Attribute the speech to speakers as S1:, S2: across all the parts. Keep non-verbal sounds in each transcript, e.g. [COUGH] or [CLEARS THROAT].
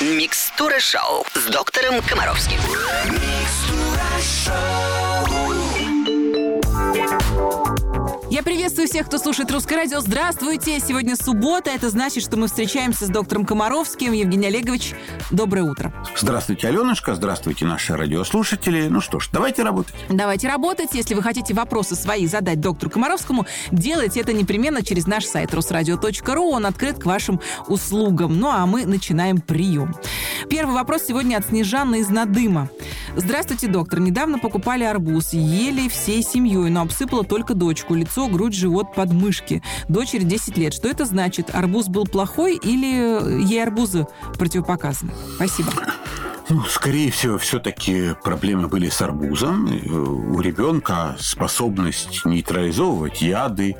S1: Микстура шоу с доктором Комаровским.
S2: Я приветствую всех, кто слушает Русское радио. Здравствуйте! Сегодня суббота. Это значит, что мы встречаемся с доктором Комаровским. Евгений Олегович, доброе утро.
S3: Здравствуйте, Аленушка. Здравствуйте, наши радиослушатели. Ну что ж, давайте работать.
S2: Давайте работать. Если вы хотите вопросы свои задать доктору Комаровскому, делайте это непременно через наш сайт русрадио.ру. Он открыт к вашим услугам. Ну а мы начинаем прием. Первый вопрос сегодня от Снежаны из Надыма. Здравствуйте, доктор. Недавно покупали арбуз. Ели всей семьей, но обсыпала только дочку. Лицо, грудь, живот, подмышки. Дочери 10 лет. Что это значит? Арбуз был плохой или ей арбузы противопоказаны? Спасибо.
S3: Ну, скорее всего, все-таки проблемы были с арбузом. У ребенка способность нейтрализовывать яды,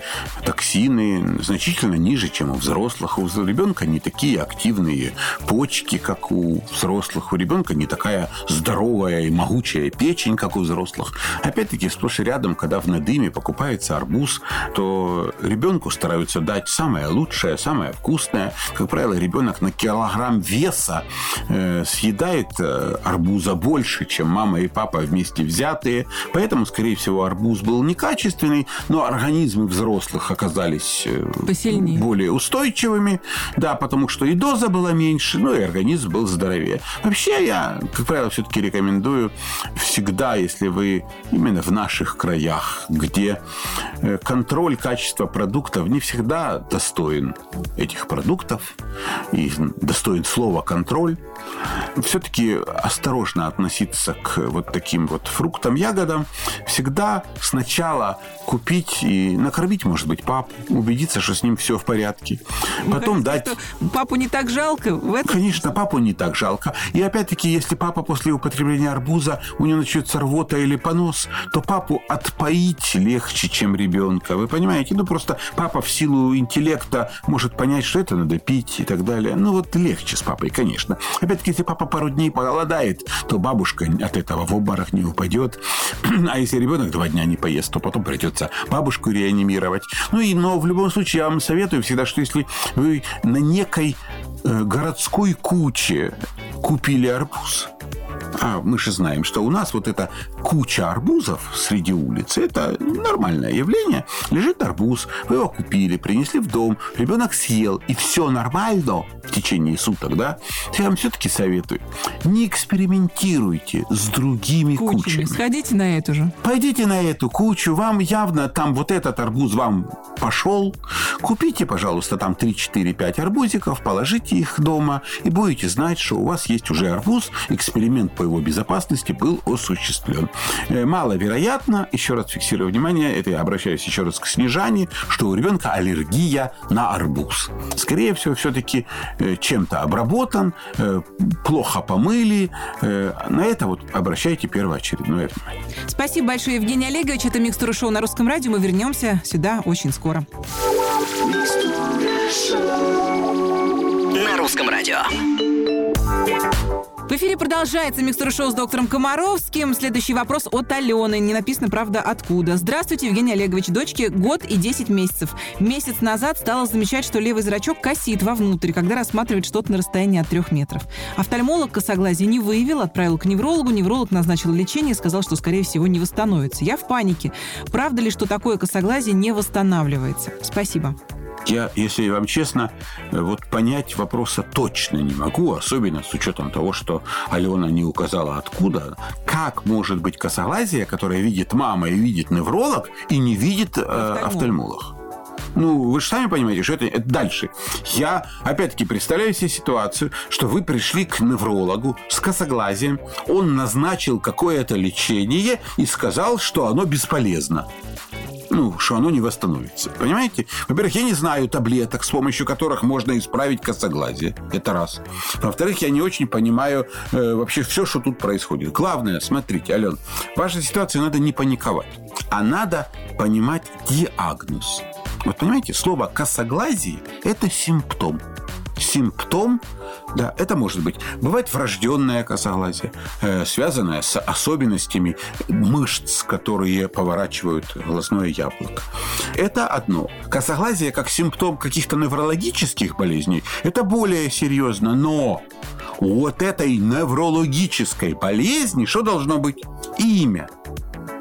S3: токсины значительно ниже, чем у взрослых. У ребенка не такие активные почки, как у взрослых. У ребенка не такая здоровая и могучая печень, как у взрослых. Опять-таки, сплошь и рядом, когда в надыме покупается арбуз, то ребенку стараются дать самое лучшее, самое вкусное. Как правило, ребенок на килограмм веса э, съедает Э, арбуза больше, чем мама и папа вместе взятые. Поэтому, скорее всего, арбуз был некачественный, но организмы взрослых оказались э,
S2: Посильнее.
S3: более устойчивыми. Да, потому что и доза была меньше, ну и организм был здоровее. Вообще, я, как правило, все-таки рекомендую всегда, если вы именно в наших краях, где э, контроль качества продуктов не всегда достоин этих продуктов и достоин слова контроль, все-таки осторожно относиться к вот таким вот фруктам, ягодам. Всегда сначала купить и накормить, может быть, папу, убедиться, что с ним все в порядке.
S2: Вы Потом дать... Папу не так жалко? В этом...
S3: Конечно, папу не так жалко. И опять-таки, если папа после употребления арбуза, у него начнется рвота или понос, то папу отпоить легче, чем ребенка. Вы понимаете? Ну, просто папа в силу интеллекта может понять, что это надо пить и так далее. Ну, вот легче с папой, конечно. Опять-таки, если папа пару дней голодает, то бабушка от этого в обморок не упадет. [CLEARS THROAT] А если ребенок два дня не поест, то потом придется бабушку реанимировать. Ну и, но в любом случае я вам советую всегда, что если вы на некой э, городской куче купили арбуз, а мы же знаем, что у нас вот эта куча арбузов среди улицы, это нормальное явление. Лежит арбуз, вы его купили, принесли в дом, ребенок съел, и все нормально в течение суток, да? Я вам все-таки советую, не экспериментируйте с другими Кучами. кучами.
S2: Сходите на эту же.
S3: Пойдите на эту кучу, вам явно там вот этот арбуз вам пошел. Купите, пожалуйста, там 3, 4, 5 арбузиков, положите их дома, и будете знать, что у вас есть уже арбуз, эксперимент по его безопасности был осуществлен. Э, маловероятно, еще раз фиксирую внимание, это я обращаюсь еще раз к Снежане, что у ребенка аллергия на арбуз. Скорее всего, все-таки э, чем-то обработан, э, плохо помыли. На это вот обращайте первоочередное внимание.
S2: Спасибо большое, Евгений Олегович. Это «Микстура шоу» на русском радио. Мы вернемся сюда очень скоро.
S1: На русском радио.
S2: В эфире продолжается микстура шоу с доктором Комаровским. Следующий вопрос от Алены. Не написано, правда, откуда. Здравствуйте, Евгений Олегович. Дочке год и 10 месяцев. Месяц назад стала замечать, что левый зрачок косит вовнутрь, когда рассматривает что-то на расстоянии от трех метров. Офтальмолог косоглазие не выявил, отправил к неврологу. Невролог назначил лечение и сказал, что, скорее всего, не восстановится. Я в панике. Правда ли, что такое косоглазие не восстанавливается? Спасибо.
S3: Я, если вам честно, э, вот понять вопроса точно не могу, особенно с учетом того, что Алена не указала откуда. Как может быть косоглазие, которое видит мама и видит невролог, и не видит э, офтальмолог? Ну, вы же сами понимаете, что это, это дальше. Я, опять-таки, представляю себе ситуацию, что вы пришли к неврологу с косоглазием, он назначил какое-то лечение и сказал, что оно бесполезно ну, что оно не восстановится. Понимаете? Во-первых, я не знаю таблеток, с помощью которых можно исправить косоглазие. Это раз. Во-вторых, я не очень понимаю э, вообще все, что тут происходит. Главное, смотрите, Ален, в вашей ситуации надо не паниковать, а надо понимать диагноз. Вот понимаете, слово косоглазие – это симптом симптом, да, это может быть. Бывает врожденное косоглазие, э, связанное с особенностями мышц, которые поворачивают глазное яблоко. Это одно. Косоглазие как симптом каких-то неврологических болезней, это более серьезно, но у вот этой неврологической болезни что должно быть? Имя.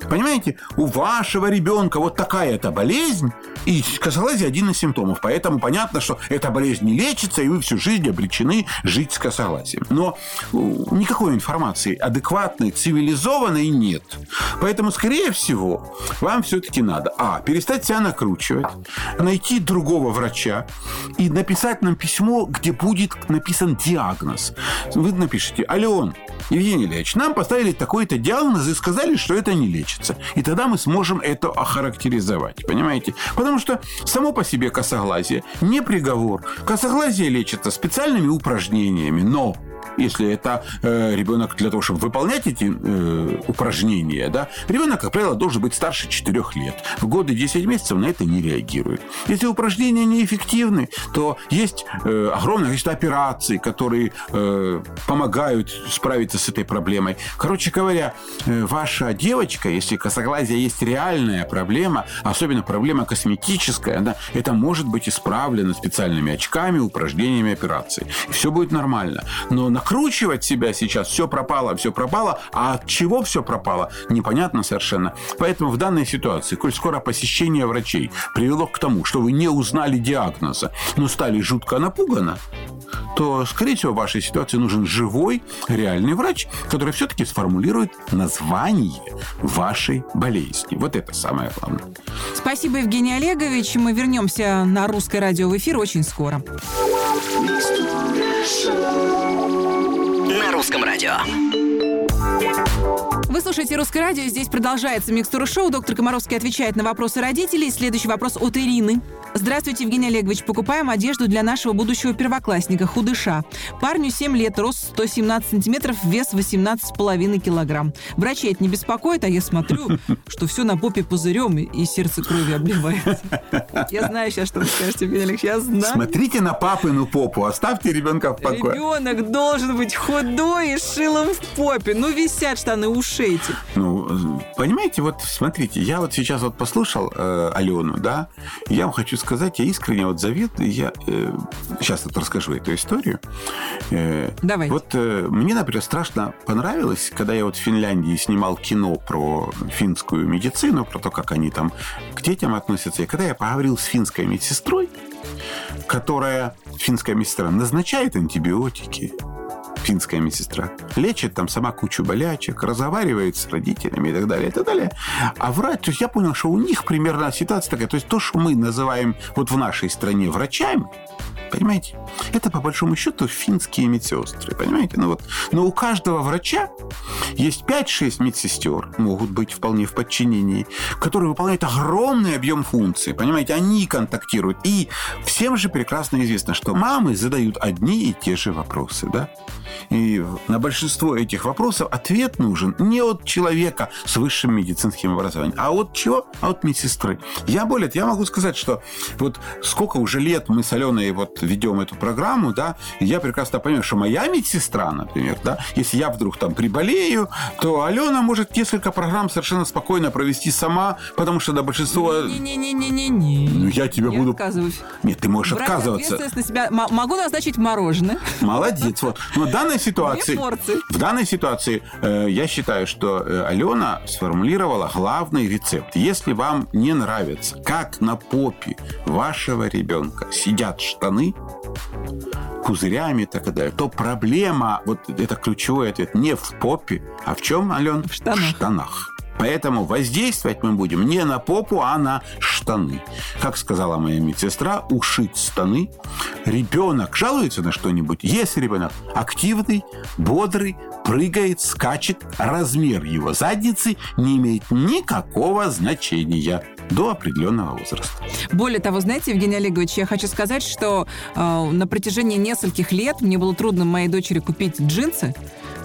S3: Понимаете, у вашего ребенка вот такая-то болезнь, и косоглазие один из симптомов. Поэтому понятно, что эта болезнь не лечится, и вы всю жизнь обречены жить с косоглазием. Но э, никакой информации адекватной, цивилизованной нет. Поэтому, скорее всего, вам все-таки надо, а, перестать себя накручивать, найти другого врача и написать нам письмо, где будет написан диагноз. Вы напишите, Ален, Евгений Ильич, нам поставили такой-то диагноз и сказали, что это не лечится. И тогда мы сможем это охарактеризовать. Понимаете? Потому что само по себе косоглазие не приговор. Косоглазие лечится специальными упражнениями, но если это э, ребенок для того, чтобы выполнять эти э, упражнения, да, ребенок, как правило, должен быть старше 4 лет. В годы 10 месяцев на это не реагирует. Если упражнения неэффективны, то есть э, огромное количество операций, которые э, помогают справиться с этой проблемой. Короче говоря, э, ваша девочка, если косоглазие есть реальная проблема, особенно проблема косметическая, да, это может быть исправлено специальными очками, упражнениями, операцией. Все будет нормально. Но накручивать себя сейчас, все пропало, все пропало, а от чего все пропало, непонятно совершенно. Поэтому в данной ситуации, коль скоро посещение врачей привело к тому, что вы не узнали диагноза, но стали жутко напуганы, то, скорее всего, в вашей ситуации нужен живой, реальный врач, который все-таки сформулирует название вашей болезни. Вот это самое главное.
S2: Спасибо, Евгений Олегович. Мы вернемся на русское радио в эфир очень скоро.
S1: Радио.
S2: Вы слушаете «Русское радио». Здесь продолжается микстура шоу. Доктор Комаровский отвечает на вопросы родителей. Следующий вопрос от Ирины. Здравствуйте, Евгений Олегович. Покупаем одежду для нашего будущего первоклассника, худыша. Парню 7 лет, рост 117 сантиметров, вес 18,5 килограмм. Врачи это не беспокоит, а я смотрю, [LAUGHS] что все на попе пузырем и сердце крови обливает. Я знаю сейчас, что вы скажете, Евгений Олегович. Я знаю.
S3: Смотрите на папину попу, оставьте ребенка в покое.
S2: Ребенок должен быть худой и шилом в попе. Ну, висят штаны, эти.
S3: Ну, понимаете, вот смотрите, я вот сейчас вот послушал э, Алену, да, я вам хочу сказать, я искренне вот заветую, я э, сейчас вот расскажу эту историю. Э,
S2: Давайте.
S3: Вот э, мне, например, страшно понравилось, когда я вот в Финляндии снимал кино про финскую медицину, про то, как они там к детям относятся, и когда я поговорил с финской медсестрой, которая, финская медсестра, назначает антибиотики, финская медсестра. Лечит там сама кучу болячек, разговаривает с родителями и так далее, и так далее. А врач, то есть я понял, что у них примерно ситуация такая. То есть то, что мы называем вот в нашей стране врачами, Понимаете? Это, по большому счету, финские медсестры. Понимаете? Ну вот. Но у каждого врача есть 5-6 медсестер, могут быть вполне в подчинении, которые выполняют огромный объем функций. Понимаете? Они контактируют. И всем же прекрасно известно, что мамы задают одни и те же вопросы. Да? И на большинство этих вопросов ответ нужен не от человека с высшим медицинским образованием, а от чего? А от медсестры. Я более я могу сказать, что вот сколько уже лет мы с Аленой вот ведем эту программу, да, я прекрасно понимаю, что моя медсестра, например, да, если я вдруг там приболею, то Алена может несколько программ совершенно спокойно провести сама, потому что до большинства...
S2: Не-не-не-не-не.
S3: Ну, я тебе
S2: Я
S3: буду...
S2: отказываюсь.
S3: Нет, ты можешь
S2: Брать
S3: отказываться.
S2: ответственность на себя. М- могу назначить мороженое.
S3: Молодец. Вот. Но в данной ситуации... В данной ситуации э, я считаю, что э, Алена сформулировала главный рецепт. Если вам не нравится, как на попе вашего ребенка сидят штаны, пузырями и так далее, то проблема, вот это ключевой ответ, не в попе, а в чем, Ален?
S2: В штанах.
S3: В штанах. Поэтому воздействовать мы будем не на попу, а на штаны. Как сказала моя медсестра, ушить штаны. Ребенок жалуется на что-нибудь. Если ребенок активный, бодрый, прыгает, скачет, размер его задницы не имеет никакого значения до определенного возраста.
S2: Более того, знаете, Евгений Олегович, я хочу сказать, что э, на протяжении нескольких лет мне было трудно моей дочери купить джинсы,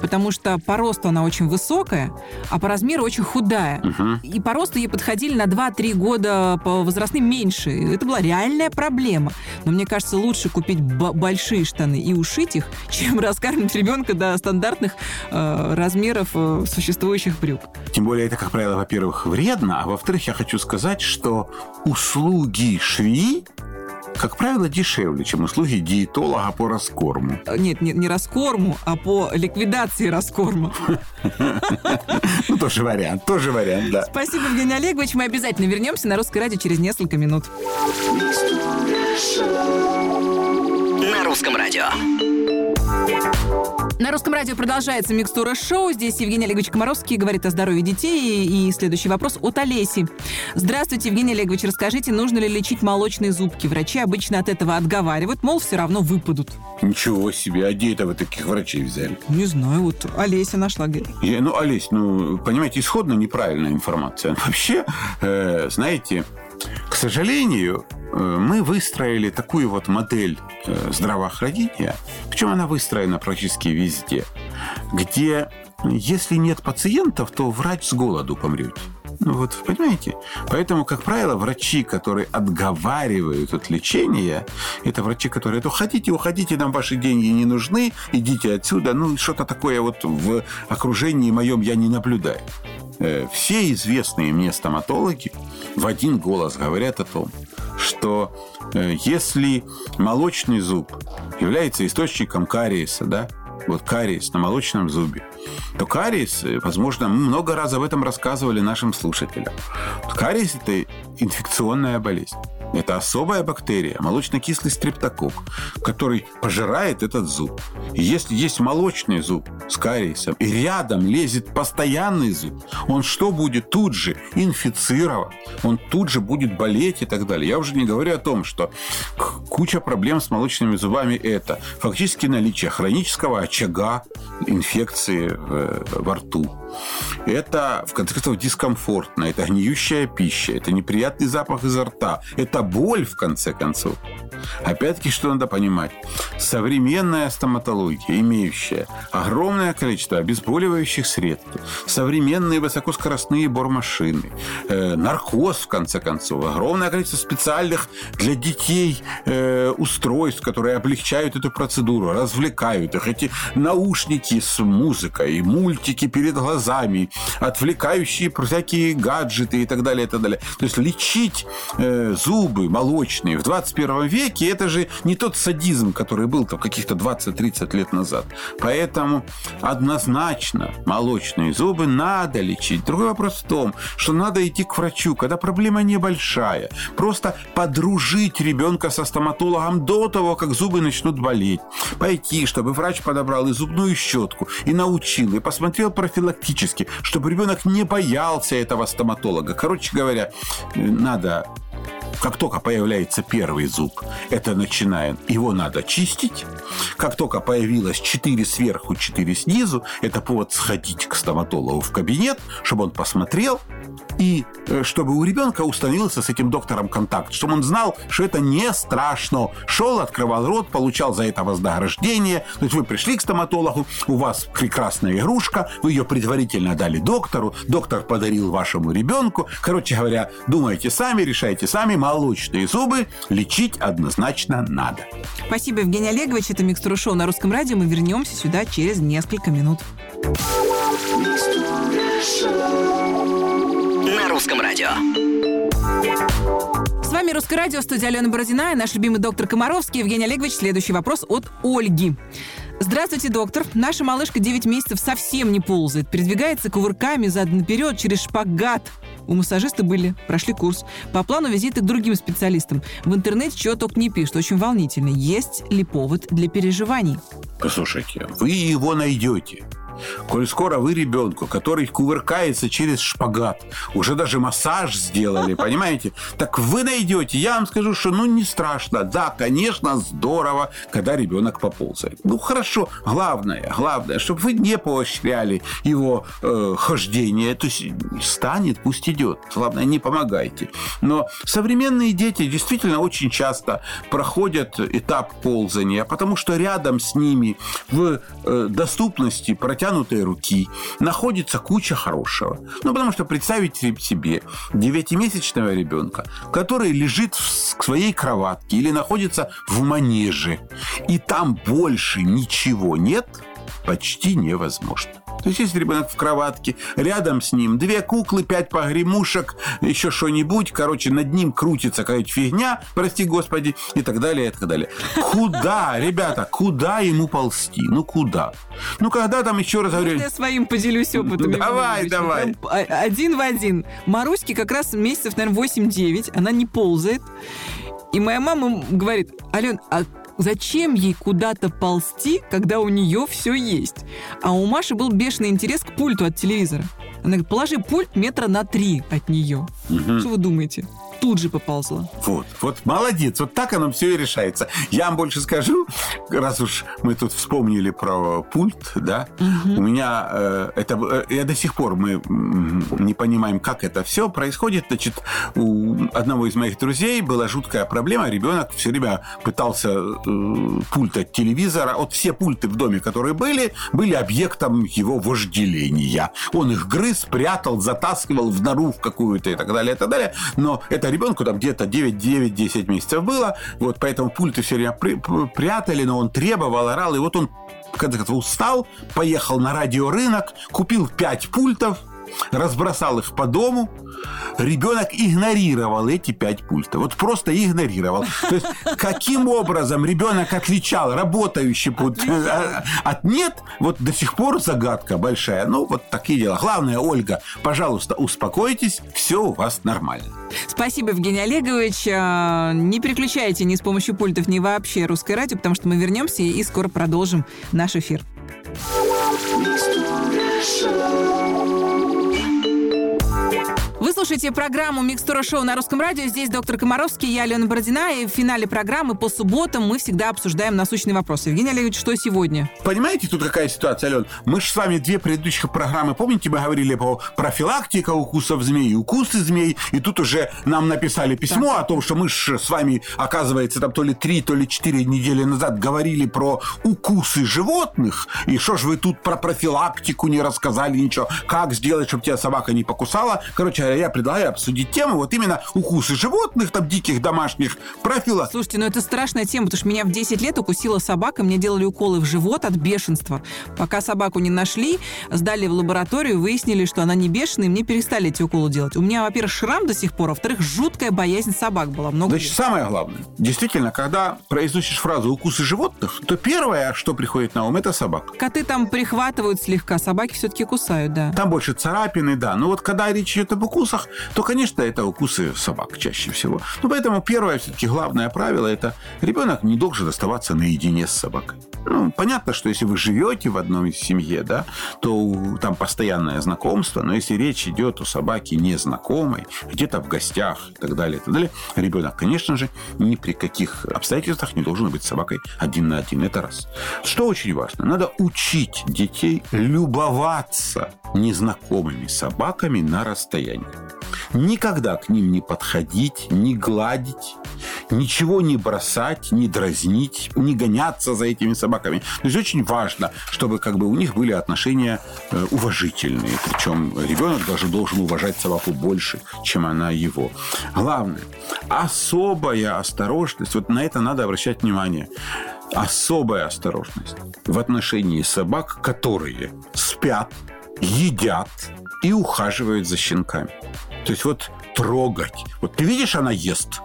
S2: потому что по росту она очень высокая, а по размеру очень худая. И по росту ей подходили на 2-3 года по возрастным меньше. Это была реальная проблема. Но мне кажется, лучше купить большие штаны и ушить их, [LAUGHS] чем раскармливать ребенка до стандартных э, размеров э, существующих брюк.
S3: Тем более это, как правило, во-первых, вредно, а во-вторых, я хочу сказать, что услуги швеи как правило, дешевле, чем услуги диетолога по раскорму.
S2: Э, Нет, не, не раскорму, а по ликвидации раскорма. [LAUGHS]
S3: Ну, тоже вариант, тоже вариант, да.
S2: Спасибо, Евгений Олегович. Мы обязательно вернемся на Русское радио через несколько минут.
S1: На русском радио.
S2: На русском радио продолжается микстура шоу. Здесь Евгений Олегович Комаровский говорит о здоровье детей. И следующий вопрос от Олеси. Здравствуйте, Евгений Олегович. Расскажите, нужно ли лечить молочные зубки? Врачи обычно от этого отговаривают, мол, все равно выпадут.
S3: Ничего себе, а где это вы таких врачей взяли?
S2: Не знаю, вот Олеся нашла.
S3: Я- ну, Олесь, ну, понимаете, исходно неправильная информация. [LAUGHS] Вообще, э, знаете, к сожалению, э, мы выстроили такую вот модель э, здравоохранения, причем она выстроена практически везде, где если нет пациентов, то врач с голоду помрет. Ну вот, понимаете? Поэтому, как правило, врачи, которые отговаривают от лечения, это врачи, которые, ну, хотите, уходите, нам ваши деньги не нужны, идите отсюда. Ну, что-то такое вот в окружении моем я не наблюдаю. Э, Все известные мне стоматологи в один голос говорят о том, что э, если молочный зуб является источником кариеса, да, вот кариес на молочном зубе, то кариес, э, возможно, мы много раз об этом рассказывали нашим слушателям. Кариес – это инфекционная болезнь. Это особая бактерия, молочно-кислый стрептокок, который пожирает этот зуб. И если есть молочный зуб с кариесом, и рядом лезет постоянный зуб, он что будет тут же инфицирован, он тут же будет болеть и так далее. Я уже не говорю о том, что куча проблем с молочными зубами – это фактически наличие хронического очага инфекции в- во рту. Это, в конце концов, дискомфортно, это гниющая пища, это неприятный запах изо рта, это боль, в конце концов. Опять-таки, что надо понимать? Современная стоматология, имеющая огромное количество обезболивающих средств, современные высокоскоростные бормашины, э, наркоз, в конце концов, огромное количество специальных для детей э, устройств, которые облегчают эту процедуру, развлекают их. Эти наушники с музыкой, мультики перед глазами, отвлекающие про всякие гаджеты и так далее, и так далее. То есть лечить э, зубы молочные в 21 веке это же не тот садизм, который был там каких-то 20-30 лет назад. Поэтому однозначно молочные зубы надо лечить. Другой вопрос в том, что надо идти к врачу, когда проблема небольшая. Просто подружить ребенка со стоматологом до того, как зубы начнут болеть. Пойти, чтобы врач подобрал и зубную щетку, и научил, и посмотрел профилактически, чтобы ребенок не боялся этого стоматолога. Короче говоря, надо как только появляется первый зуб, это начинаем, его надо чистить. Как только появилось 4 сверху, 4 снизу, это повод сходить к стоматологу в кабинет, чтобы он посмотрел, и э, чтобы у ребенка установился с этим доктором контакт, чтобы он знал, что это не страшно. Шел, открывал рот, получал за это вознаграждение. То есть вы пришли к стоматологу, у вас прекрасная игрушка, вы ее предварительно дали доктору, доктор подарил вашему ребенку. Короче говоря, думайте сами, решайте сами, молочные зубы лечить однозначно надо.
S2: Спасибо, Евгений Олегович. Это микстура шоу на русском радио. Мы вернемся сюда через несколько минут.
S1: На русском радио.
S2: С вами Русское радио, студия Алена Бородина и наш любимый доктор Комаровский. Евгений Олегович, следующий вопрос от Ольги. Здравствуйте, доктор. Наша малышка 9 месяцев совсем не ползает. Передвигается кувырками задом наперед через шпагат. У массажиста были, прошли курс. По плану визиты к другим специалистам. В интернете чего только не пишут. Очень волнительно. Есть ли повод для переживаний?
S3: Послушайте, вы его найдете. Коль скоро вы ребенку, который кувыркается через шпагат, уже даже массаж сделали, [LAUGHS] понимаете? Так вы найдете. Я вам скажу, что ну не страшно. Да, конечно, здорово, когда ребенок поползает. Ну хорошо, главное, главное, чтобы вы не поощряли его э, хождение. То есть станет, пусть идет. Главное, не помогайте. Но современные дети действительно очень часто проходят этап ползания, потому что рядом с ними в э, доступности протянутой руки находится куча хорошего. Ну, потому что представить себе девятимесячного ребенка, который лежит в своей кроватке или находится в манеже, и там больше ничего нет, почти невозможно. То есть, если ребенок в кроватке, рядом с ним две куклы, пять погремушек, еще что-нибудь, короче, над ним крутится какая-то фигня, прости господи, и так далее, и так далее. Куда, ребята, куда ему ползти? Ну, куда? Ну, когда там, еще раз говорю...
S2: Я своим поделюсь опытом.
S3: Давай, давай.
S2: Один в один. Маруське как раз месяцев, наверное, 8-9, она не ползает. И моя мама говорит, Ален, а Зачем ей куда-то ползти, когда у нее все есть? А у Маши был бешеный интерес к пульту от телевизора. Она говорит, положи пульт метра на три от нее. Угу. Что вы думаете? тут же поползла.
S3: Вот, вот молодец, вот так оно все и решается. Я вам больше скажу, раз уж мы тут вспомнили про пульт, да, угу. у меня э, это, э, я до сих пор мы не понимаем, как это все происходит. Значит, у одного из моих друзей была жуткая проблема, ребенок все время пытался э, пульт от телевизора, вот все пульты в доме, которые были, были объектом его вожделения. Он их грыз, прятал, затаскивал в нору в какую-то и так далее, и так далее. Но это ребенку там где-то 9-9-10 месяцев было, вот поэтому пульты все время при, прятали, но он требовал, орал, и вот он в конце концов устал, поехал на радиорынок, купил 5 пультов, разбросал их по дому, ребенок игнорировал эти пять пультов. Вот просто игнорировал. То есть, каким образом ребенок отличал работающий пульт от нет, вот до сих пор загадка большая. Ну, вот такие дела. Главное, Ольга, пожалуйста, успокойтесь, все у вас нормально.
S2: Спасибо, Евгений Олегович. А, не переключайте ни с помощью пультов, ни вообще русское радио, потому что мы вернемся и скоро продолжим наш эфир. Вы слушаете программу «Микстура шоу» на русском радио. Здесь доктор Комаровский, я Алена Бородина. И в финале программы по субботам мы всегда обсуждаем насущные вопросы. Евгений Олегович, что сегодня?
S3: Понимаете, тут какая ситуация, Ален? Мы же с вами две предыдущих программы, помните, мы говорили по профилактика укусов змей, укусы змей, и тут уже нам написали письмо да. о том, что мы же с вами, оказывается, там то ли три, то ли четыре недели назад говорили про укусы животных, и что ж вы тут про профилактику не рассказали ничего, как сделать, чтобы тебя собака не покусала. Короче, я предлагаю обсудить тему вот именно укусы животных, там, диких, домашних, профила.
S2: Слушайте, ну это страшная тема, потому что меня в 10 лет укусила собака, мне делали уколы в живот от бешенства. Пока собаку не нашли, сдали в лабораторию, выяснили, что она не бешеная, и мне перестали эти уколы делать. У меня, во-первых, шрам до сих пор, а во-вторых, жуткая боязнь собак была. Много
S3: Значит, лет. самое главное, действительно, когда произносишь фразу «укусы животных», то первое, что приходит на ум, это собака.
S2: Коты там прихватывают слегка, собаки все-таки кусают, да.
S3: Там больше царапины, да. Но вот когда речь идет об укусах, укусах, то, конечно, это укусы собак чаще всего. Ну, поэтому первое, все-таки главное правило – это ребенок не должен оставаться наедине с собакой. Ну, понятно, что если вы живете в одной семье, да, то там постоянное знакомство, но если речь идет о собаке незнакомой, где-то в гостях и так далее, и так далее, ребенок, конечно же, ни при каких обстоятельствах не должен быть с собакой один на один. Это раз. Что очень важно, надо учить детей любоваться незнакомыми собаками на расстоянии. Никогда к ним не подходить, не гладить, ничего не бросать, не дразнить, не гоняться за этими собаками. То есть очень важно, чтобы как бы у них были отношения э, уважительные. Причем ребенок даже должен уважать собаку больше, чем она его. Главное, особая осторожность, вот на это надо обращать внимание особая осторожность в отношении собак, которые спят, едят и ухаживают за щенками. То есть вот трогать. Вот ты видишь, она ест.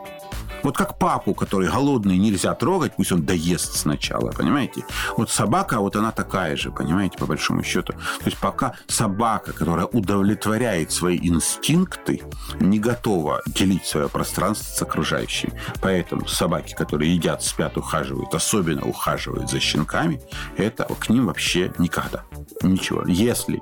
S3: Вот как папу, который голодный, нельзя трогать, пусть он доест сначала, понимаете? Вот собака, вот она такая же, понимаете, по большому счету. То есть пока собака, которая удовлетворяет свои инстинкты, не готова делить свое пространство с окружающими. Поэтому собаки, которые едят, спят, ухаживают, особенно ухаживают за щенками, это к ним вообще никогда. Ничего. Если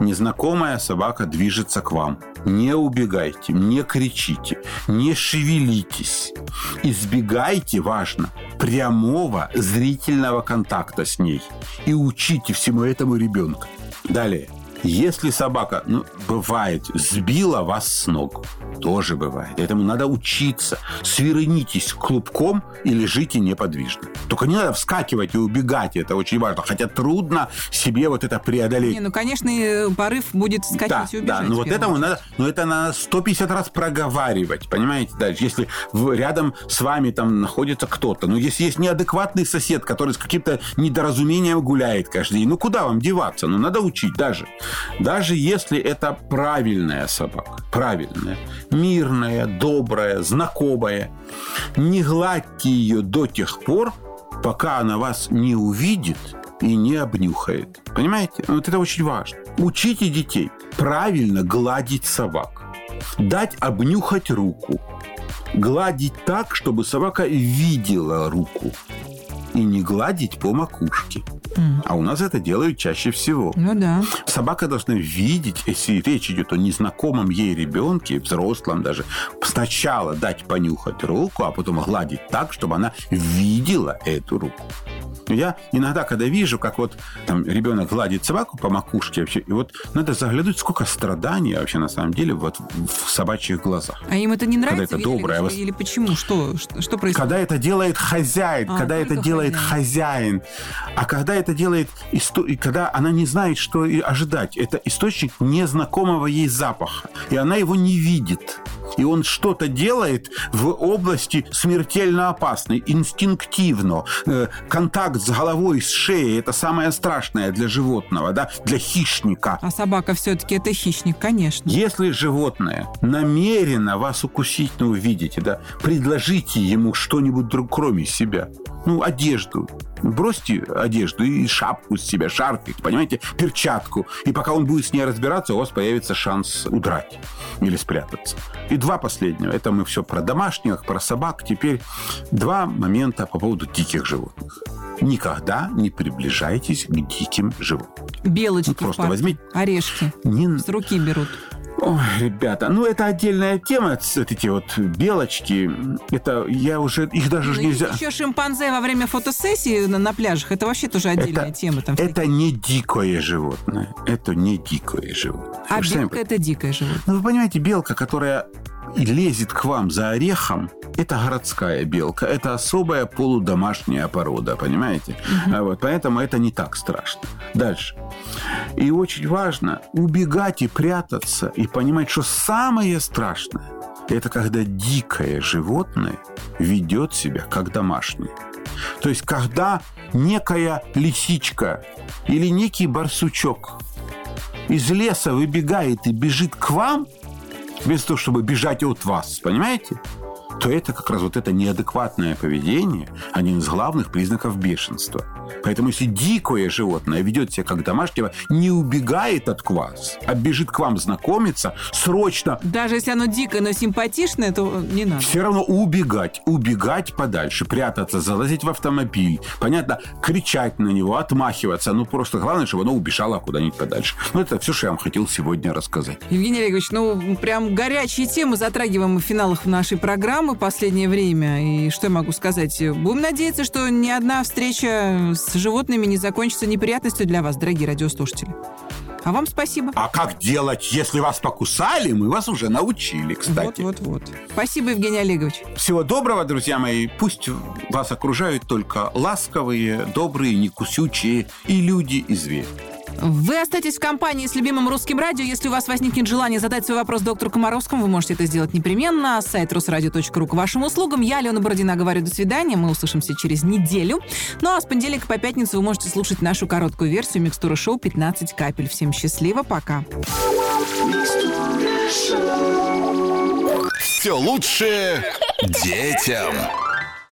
S3: незнакомая собака движется к вам, не убегайте, не кричите, не шевелитесь. Избегайте, важно, прямого зрительного контакта с ней и учите всему этому ребенка. Далее. Если собака, ну, бывает, сбила вас с ног, тоже бывает. Этому надо учиться. Свернитесь клубком и лежите неподвижно. Только не надо вскакивать и убегать, это очень важно. Хотя трудно себе вот это преодолеть.
S2: Не, ну, конечно, и порыв будет скакать
S3: Да,
S2: и убежать.
S3: да, но
S2: в
S3: вот этому надо, но это надо 150 раз проговаривать, понимаете, дальше. Если рядом с вами там находится кто-то, ну, если есть неадекватный сосед, который с каким-то недоразумением гуляет каждый день, ну, куда вам деваться? Ну, надо учить даже. Даже если это правильная собака, правильная, мирная, добрая, знакомая, не гладьте ее до тех пор, пока она вас не увидит и не обнюхает. Понимаете? Вот это очень важно. Учите детей правильно гладить собак. Дать обнюхать руку. Гладить так, чтобы собака видела руку. И не гладить по макушке. А у нас это делают чаще всего.
S2: Ну да.
S3: Собака должна видеть, [LAUGHS] если речь идет о незнакомом ей ребенке, взрослом даже, сначала дать понюхать руку, а потом гладить так, чтобы она видела эту руку. Я иногда, когда вижу, как вот там ребенок гладит собаку по макушке вообще, и вот надо заглянуть, сколько страданий вообще на самом деле вот в собачьих глазах.
S2: А им это не нравится?
S3: это
S2: Евгений
S3: доброе, а
S2: Или почему? Что, что, происходит?
S3: Когда это делает хозяин,
S2: А,
S3: когда это делает
S2: хозяин.
S3: хозяин. А когда это делает, когда она не знает, что и ожидать, это источник незнакомого ей запаха. И она его не видит. И он что-то делает в области смертельно опасной, инстинктивно. Э, Контакт с головой, с шеей – это самое страшное для животного, да, для хищника.
S2: А собака все-таки это хищник, конечно.
S3: Если животное намеренно вас укусить, ну, видите, да, предложите ему что-нибудь друг, кроме себя. Ну, одежду. Бросьте одежду и шапку с себя, шарфик, понимаете, перчатку. И пока он будет с ней разбираться, у вас появится шанс удрать или спрятаться. И два последнего. Это мы все про домашних, про собак. Теперь два момента по поводу диких животных. Никогда не приближайтесь к диким животным.
S2: Белочки
S3: Ну, просто
S2: парке,
S3: возьмите-
S2: орешки.
S3: Не,
S2: С руки берут.
S3: Ой, ребята, ну это отдельная тема, эти вот белочки. Это я уже их даже
S2: Ну,
S3: нельзя.
S2: Еще шимпанзе во время фотосессии на, на пляжах. Это вообще тоже отдельная
S3: Это-
S2: тема. Там
S3: Это не дикое животное. Это не дикое животное.
S2: А
S3: Вы
S2: белка это дикое животное.
S3: Ну, вы понимаете, белка, которая и лезет к вам за орехом, это городская белка. Это особая полудомашняя порода, понимаете? А вот, поэтому это не так страшно. Дальше. И очень важно убегать и прятаться, и понимать, что самое страшное – это когда дикое животное ведет себя как домашнее. То есть, когда некая лисичка или некий барсучок из леса выбегает и бежит к вам, вместо того, чтобы бежать от вас, понимаете? То это как раз вот это неадекватное поведение один из главных признаков бешенства. Поэтому если дикое животное ведет себя как домашнего, не убегает от вас, а бежит к вам знакомиться, срочно
S2: Даже если оно дикое, но симпатичное, то не надо.
S3: все равно убегать, убегать подальше, прятаться, залазить в автомобиль, понятно, кричать на него, отмахиваться. Ну, просто главное, чтобы оно убежало куда-нибудь подальше. Ну, это все, что я вам хотел сегодня рассказать.
S2: Евгений Олегович, ну, прям горячие темы затрагиваем в финалах нашей программы последнее время. И что я могу сказать? Будем надеяться, что ни одна встреча с животными не закончится неприятностью для вас, дорогие радиослушатели. А вам спасибо.
S3: А как делать, если вас покусали, мы вас уже научили, кстати.
S2: Вот, вот, вот. Спасибо, Евгений Олегович.
S3: Всего доброго, друзья мои. Пусть вас окружают только ласковые, добрые, некусючие и люди, и звери.
S2: Вы остаетесь в компании с любимым русским радио. Если у вас возникнет желание задать свой вопрос доктору Комаровскому, вы можете это сделать непременно. Сайт русрадио.ру к вашим услугам. Я, Алена Бородина, говорю до свидания. Мы услышимся через неделю. Ну а с понедельника по пятницу вы можете слушать нашу короткую версию микстуры шоу «15 капель». Всем счастливо, пока.
S4: Все лучшее детям.